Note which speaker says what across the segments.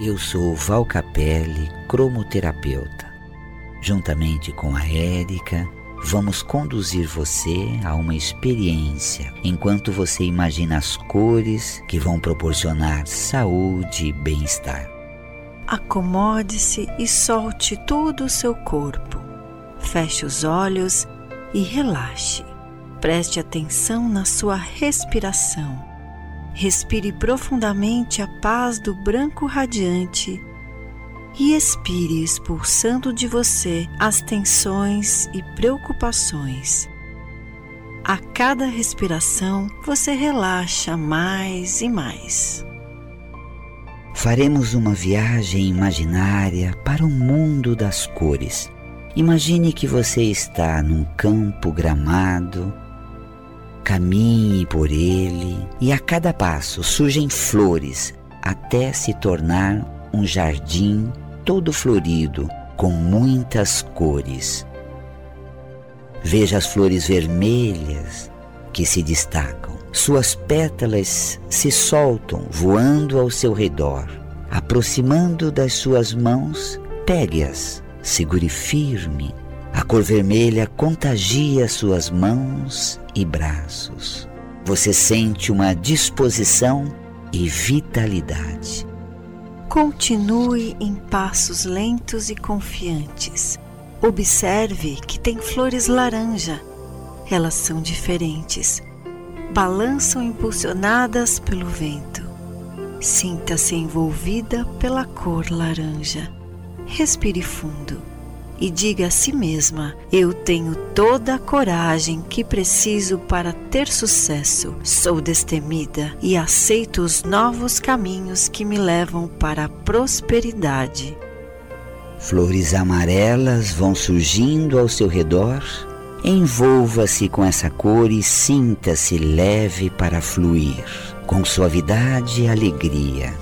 Speaker 1: Eu sou Val Capelli, cromoterapeuta. Juntamente com a Érica, vamos conduzir você a uma experiência enquanto você imagina as cores que vão proporcionar saúde e bem-estar.
Speaker 2: Acomode-se e solte todo o seu corpo. Feche os olhos e relaxe. Preste atenção na sua respiração. Respire profundamente a paz do branco radiante e expire expulsando de você as tensões e preocupações. A cada respiração você relaxa mais e mais.
Speaker 1: Faremos uma viagem imaginária para o mundo das cores. Imagine que você está num campo gramado, caminhe por ele e a cada passo surgem flores até se tornar um jardim todo florido com muitas cores. Veja as flores vermelhas que se destacam. Suas pétalas se soltam voando ao seu redor. Aproximando das suas mãos, pegue-as, segure firme. A cor vermelha contagia suas mãos e braços. Você sente uma disposição e vitalidade.
Speaker 2: Continue em passos lentos e confiantes. Observe que tem flores laranja. Elas são diferentes. Balançam impulsionadas pelo vento. Sinta-se envolvida pela cor laranja. Respire fundo e diga a si mesma: Eu tenho toda a coragem que preciso para ter sucesso. Sou destemida e aceito os novos caminhos que me levam para a prosperidade.
Speaker 1: Flores amarelas vão surgindo ao seu redor. Envolva-se com essa cor e sinta-se leve para fluir, com suavidade e alegria.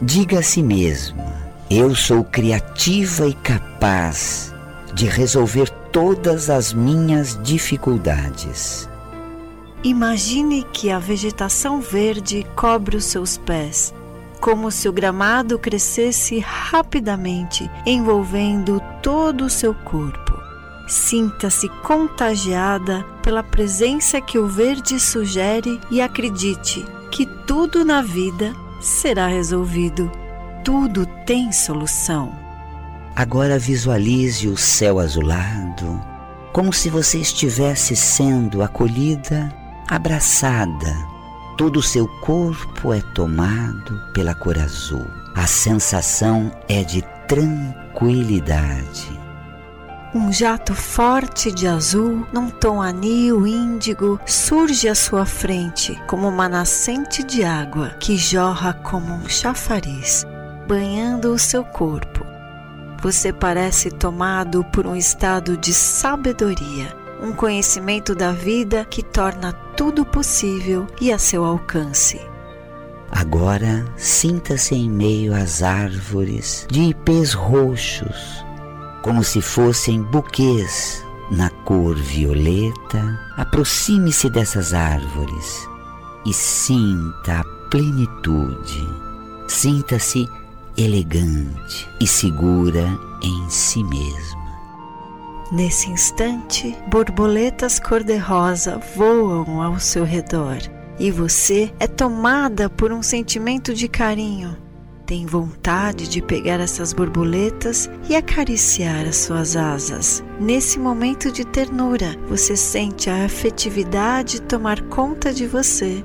Speaker 1: Diga a si mesma: Eu sou criativa e capaz de resolver todas as minhas dificuldades.
Speaker 2: Imagine que a vegetação verde cobre os seus pés, como se o gramado crescesse rapidamente, envolvendo todo o seu corpo. Sinta-se contagiada pela presença que o verde sugere e acredite que tudo na vida será resolvido. Tudo tem solução.
Speaker 1: Agora visualize o céu azulado, como se você estivesse sendo acolhida, abraçada. Todo o seu corpo é tomado pela cor azul. A sensação é de tranquilidade.
Speaker 2: Um jato forte de azul, num tom anil índigo, surge à sua frente como uma nascente de água que jorra como um chafariz, banhando o seu corpo você parece tomado por um estado de sabedoria, um conhecimento da vida que torna tudo possível e a seu alcance.
Speaker 1: Agora sinta-se em meio às árvores de ipês roxos, como se fossem buquês na cor violeta. Aproxime-se dessas árvores e sinta a plenitude. Sinta-se elegante e segura em si mesma.
Speaker 2: Nesse instante, borboletas cor-de-rosa voam ao seu redor e você é tomada por um sentimento de carinho. Tem vontade de pegar essas borboletas e acariciar as suas asas. Nesse momento de ternura, você sente a afetividade tomar conta de você.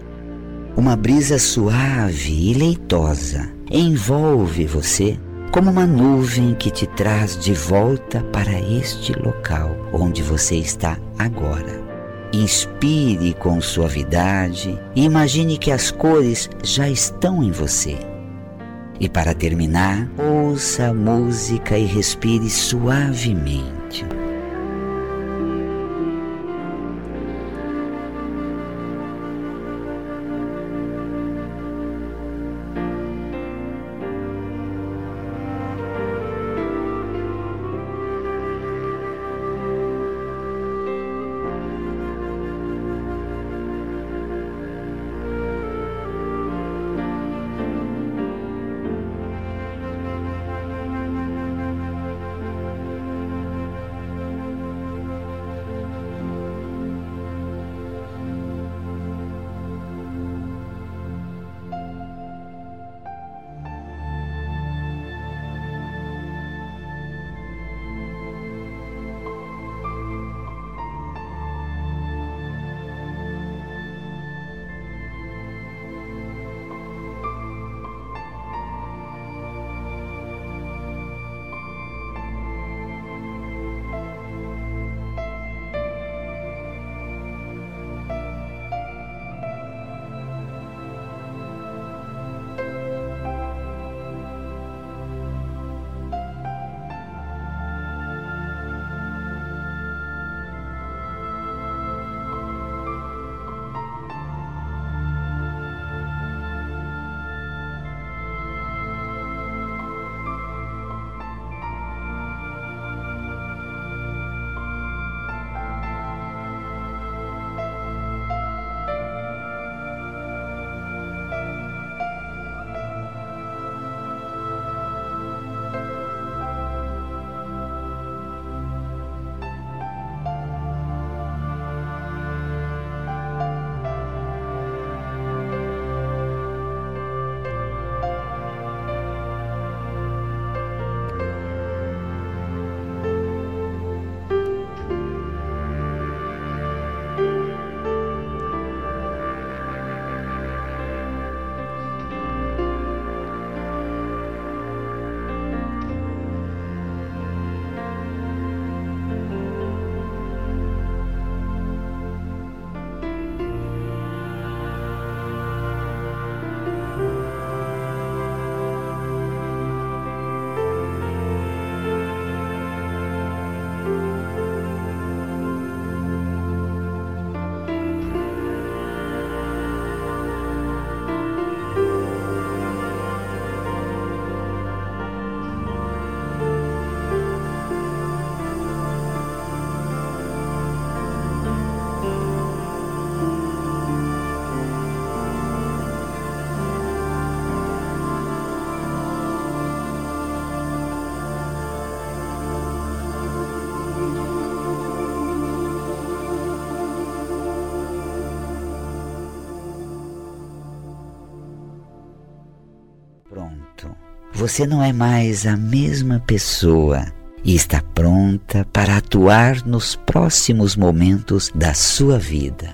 Speaker 1: Uma brisa suave e leitosa envolve você como uma nuvem que te traz de volta para este local onde você está agora. Inspire com suavidade e imagine que as cores já estão em você. E para terminar, ouça a música e respire suavemente. Você não é mais a mesma pessoa e está pronta para atuar nos próximos momentos da sua vida.